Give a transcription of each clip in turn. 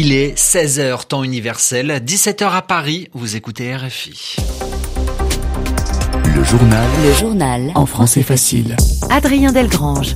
Il est 16h temps universel, 17h à Paris, vous écoutez RFI. Le journal. Le journal. En français facile. Adrien Delgrange.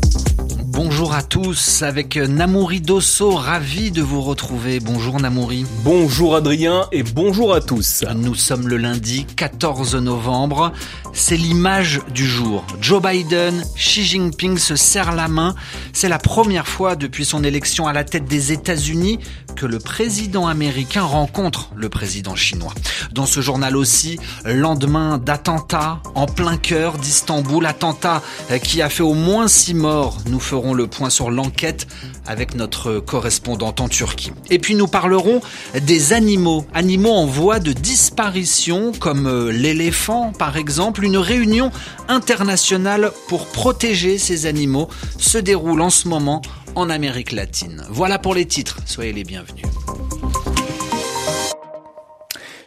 Bonjour à tous, avec Namouri Dosso, ravi de vous retrouver. Bonjour Namouri. Bonjour Adrien et bonjour à tous. Nous sommes le lundi 14 novembre. C'est l'image du jour. Joe Biden, Xi Jinping se serrent la main. C'est la première fois depuis son élection à la tête des États-Unis que le président américain rencontre le président chinois. Dans ce journal aussi, lendemain d'attentat en plein cœur d'Istanbul, attentat qui a fait au moins six morts. Nous ferons le point sur l'enquête avec notre correspondante en Turquie. Et puis nous parlerons des animaux, animaux en voie de disparition comme l'éléphant par exemple. Une réunion internationale pour protéger ces animaux se déroule en ce moment en Amérique latine. Voilà pour les titres, soyez les bienvenus.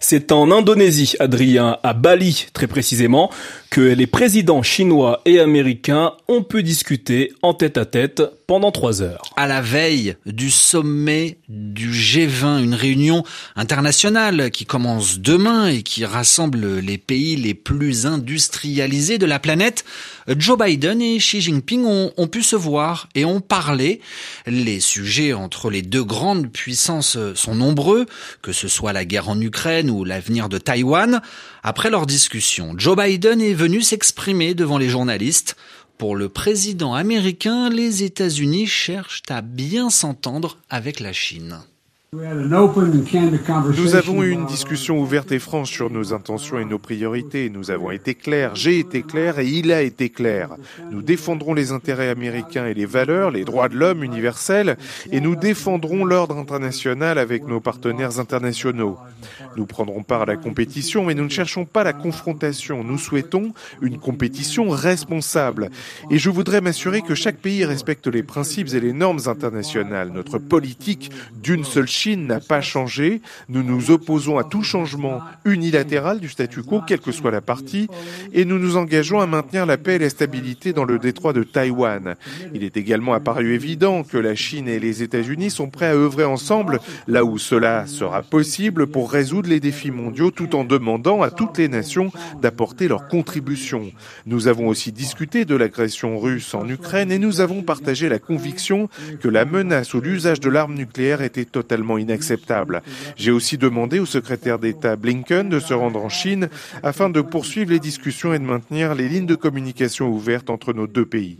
C'est en Indonésie, Adrien, à Bali très précisément, que les présidents chinois et américains ont pu discuter en tête à tête pendant trois heures. À la veille du sommet du G20, une réunion internationale qui commence demain et qui rassemble les pays les plus industrialisés de la planète, Joe Biden et Xi Jinping ont, ont pu se voir et ont parlé. Les sujets entre les deux grandes puissances sont nombreux, que ce soit la guerre en Ukraine ou l'avenir de Taïwan. Après leur discussion, Joe Biden est venu s'exprimer devant les journalistes. Pour le président américain, les États-Unis cherchent à bien s'entendre avec la Chine. Nous avons eu une discussion ouverte et franche sur nos intentions et nos priorités. Nous avons été clairs, j'ai été clair et il a été clair. Nous défendrons les intérêts américains et les valeurs, les droits de l'homme universels, et nous défendrons l'ordre international avec nos partenaires internationaux. Nous prendrons part à la compétition, mais nous ne cherchons pas la confrontation. Nous souhaitons une compétition responsable. Et je voudrais m'assurer que chaque pays respecte les principes et les normes internationales. Notre politique d'une seule Chine n'a pas changé. Nous nous opposons à tout changement unilatéral du statu quo, quelle que soit la partie, et nous nous engageons à maintenir la paix et la stabilité dans le détroit de Taïwan. Il est également apparu évident que la Chine et les États-Unis sont prêts à œuvrer ensemble là où cela sera possible pour résoudre les défis mondiaux tout en demandant à toutes les nations d'apporter leur contribution. Nous avons aussi discuté de l'agression russe en Ukraine et nous avons partagé la conviction que la menace ou l'usage de l'arme nucléaire était totalement inacceptable. J'ai aussi demandé au secrétaire d'État Blinken de se rendre en Chine afin de poursuivre les discussions et de maintenir les lignes de communication ouvertes entre nos deux pays.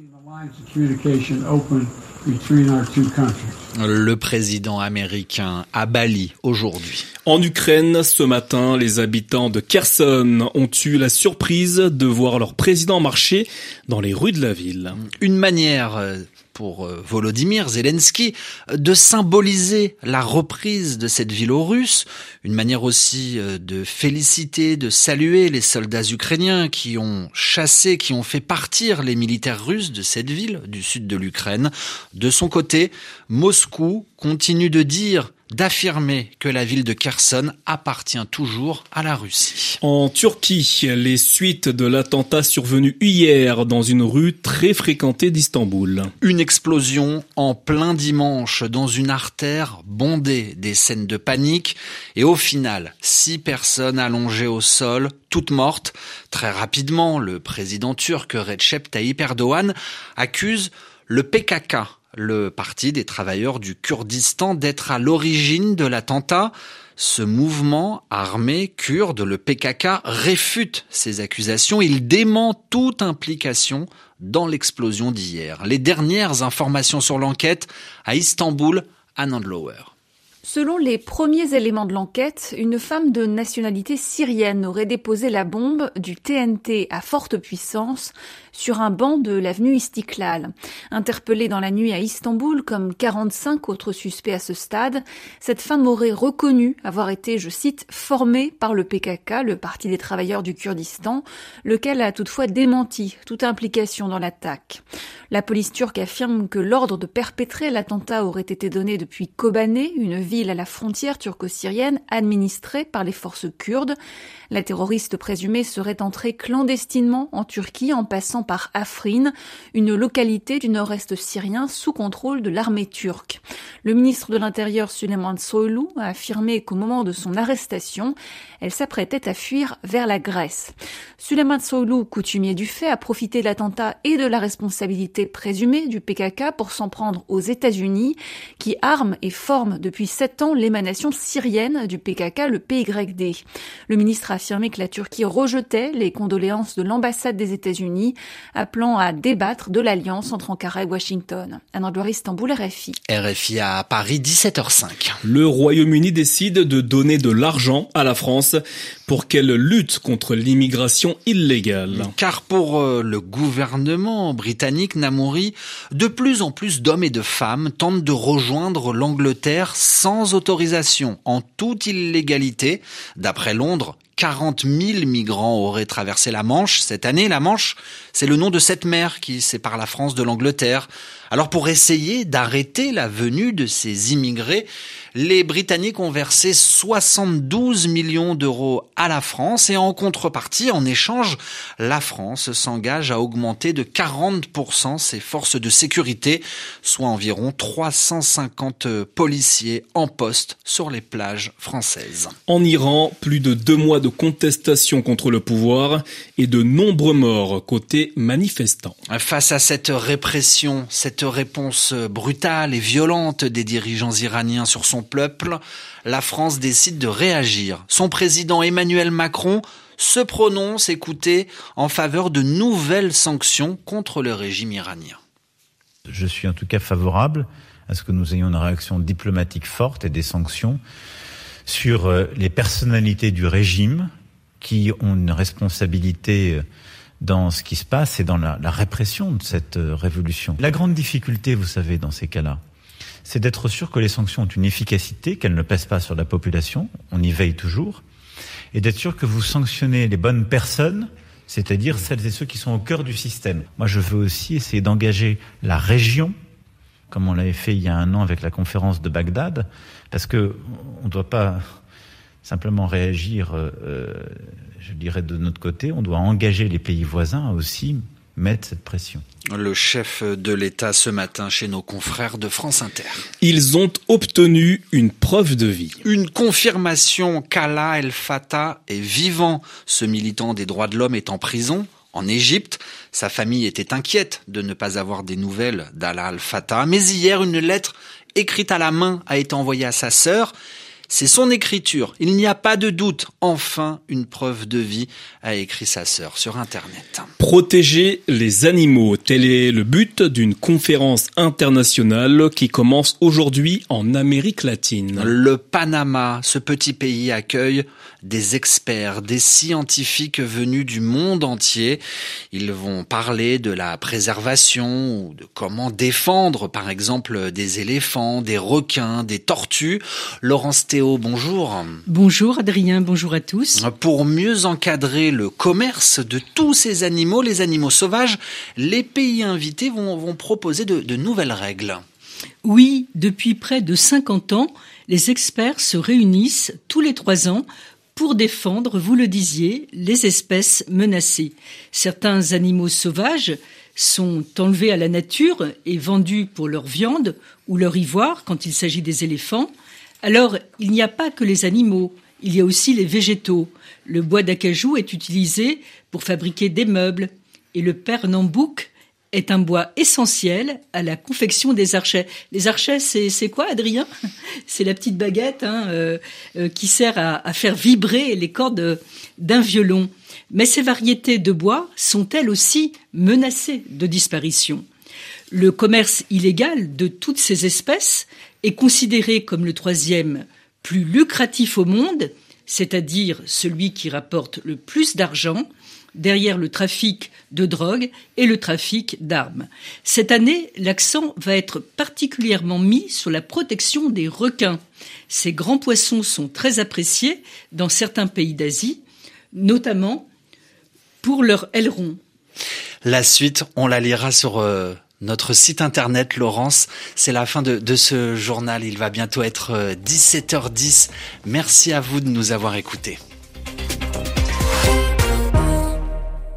Le président américain à Bali aujourd'hui. En Ukraine, ce matin, les habitants de Kherson ont eu la surprise de voir leur président marcher dans les rues de la ville. Une manière euh, pour euh, Volodymyr Zelensky de symboliser la reprise de cette ville aux Russes, une manière aussi euh, de féliciter, de saluer les soldats ukrainiens qui ont chassé, qui ont fait partir les militaires russes de cette ville du sud de l'Ukraine. De son côté, Moscou continue de dire d'affirmer que la ville de Kherson appartient toujours à la Russie. En Turquie, les suites de l'attentat survenu hier dans une rue très fréquentée d'Istanbul. Une explosion en plein dimanche dans une artère bondée, des scènes de panique et au final, six personnes allongées au sol, toutes mortes. Très rapidement, le président turc Recep Tayyip Erdogan accuse le PKK, le Parti des travailleurs du Kurdistan, d'être à l'origine de l'attentat. Ce mouvement armé kurde, le PKK, réfute ces accusations. Il dément toute implication dans l'explosion d'hier. Les dernières informations sur l'enquête à Istanbul, à. Selon les premiers éléments de l'enquête, une femme de nationalité syrienne aurait déposé la bombe du TNT à forte puissance sur un banc de l'avenue Istiklal. Interpellée dans la nuit à Istanbul comme 45 autres suspects à ce stade, cette femme aurait reconnu avoir été, je cite, formée par le PKK, le Parti des travailleurs du Kurdistan, lequel a toutefois démenti toute implication dans l'attaque. La police turque affirme que l'ordre de perpétrer l'attentat aurait été donné depuis Kobané, une ville à la frontière turco-syrienne administrée par les forces kurdes. La terroriste présumée serait entrée clandestinement en Turquie en passant par Afrin, une localité du nord-est syrien sous contrôle de l'armée turque. Le ministre de l'Intérieur Süleyman Soylu a affirmé qu'au moment de son arrestation, elle s'apprêtait à fuir vers la Grèce. Süleyman Soylu, coutumier du fait, a profité de l'attentat et de la responsabilité présumée du PKK pour s'en prendre aux États-Unis, qui arment et forment depuis sept ans l'émanation syrienne du PKK, le PYD. Le ministre a affirmé que la Turquie rejetait les condoléances de l'ambassade des États-Unis, appelant à débattre de l'alliance entre Ankara et Washington. Anne Istanbul, RFI. RFI à Paris, 17h05. Le Royaume-Uni décide de donner de l'argent à la France pour qu'elle lutte contre l'immigration illégale. Car pour euh, le gouvernement britannique Namouri, de plus en plus d'hommes et de femmes tentent de rejoindre l'Angleterre sans autorisation, en toute illégalité. D'après Londres, 40 000 migrants auraient traversé la Manche cette année. La Manche, c'est le nom de cette mer qui sépare la France de l'Angleterre. Alors pour essayer d'arrêter la venue de ces immigrés, les Britanniques ont versé 72 millions d'euros à la France et en contrepartie, en échange, la France s'engage à augmenter de 40% ses forces de sécurité, soit environ 350 policiers en poste sur les plages françaises. En Iran, plus de deux mois de contestation contre le pouvoir et de nombreux morts côté manifestants. Face à cette répression, cette réponse brutale et violente des dirigeants iraniens sur son peuple, la France décide de réagir. Son président Emmanuel Macron se prononce, écoutez, en faveur de nouvelles sanctions contre le régime iranien. Je suis en tout cas favorable à ce que nous ayons une réaction diplomatique forte et des sanctions sur euh, les personnalités du régime qui ont une responsabilité euh, dans ce qui se passe et dans la, répression de cette euh, révolution. La grande difficulté, vous savez, dans ces cas-là, c'est d'être sûr que les sanctions ont une efficacité, qu'elles ne pèsent pas sur la population, on y veille toujours, et d'être sûr que vous sanctionnez les bonnes personnes, c'est-à-dire celles et ceux qui sont au cœur du système. Moi, je veux aussi essayer d'engager la région, comme on l'avait fait il y a un an avec la conférence de Bagdad, parce que on ne doit pas simplement réagir, euh, euh, je dirais, de notre côté, on doit engager les pays voisins aussi mettre cette pression. Le chef de l'État ce matin chez nos confrères de France Inter. Ils ont obtenu une preuve de vie. Une confirmation qu'Allah El Fattah est vivant. Ce militant des droits de l'homme est en prison en Égypte. Sa famille était inquiète de ne pas avoir des nouvelles d'Allah El Fattah. Mais hier, une lettre écrite à la main a été envoyée à sa sœur. C'est son écriture. Il n'y a pas de doute. Enfin, une preuve de vie, a écrit sa sœur sur Internet. Protéger les animaux. Tel est le but d'une conférence internationale qui commence aujourd'hui en Amérique latine. Le Panama, ce petit pays accueille des experts, des scientifiques venus du monde entier. Ils vont parler de la préservation ou de comment défendre, par exemple, des éléphants, des requins, des tortues. Laurence Théo, bonjour. Bonjour Adrien, bonjour à tous. Pour mieux encadrer le commerce de tous ces animaux, les animaux sauvages, les pays invités vont, vont proposer de, de nouvelles règles. Oui, depuis près de 50 ans, les experts se réunissent tous les trois ans pour défendre, vous le disiez, les espèces menacées. Certains animaux sauvages sont enlevés à la nature et vendus pour leur viande ou leur ivoire quand il s'agit des éléphants. Alors, il n'y a pas que les animaux, il y a aussi les végétaux. Le bois d'acajou est utilisé pour fabriquer des meubles et le pernambouc est un bois essentiel à la confection des archets. Les archets, c'est quoi, Adrien? C'est la petite baguette hein, euh, euh, qui sert à, à, faire vibrer les cordes d'un violon. Mais ces variétés de bois sont elles aussi menacées de disparition. Le commerce illégal de toutes ces espèces est considéré comme le troisième plus lucratif au monde, c'est-à-dire celui qui rapporte le plus d'argent, derrière le trafic de drogue et le trafic d'armes. Cette année, l'accent va être particulièrement mis sur la protection des requins. Ces grands poissons sont très appréciés dans certains pays d'Asie, notamment pour leur aileron. La suite, on la lira sur euh, notre site internet, Laurence. C'est la fin de, ce journal. Il va bientôt être 17h10. Merci à vous de nous avoir écoutés.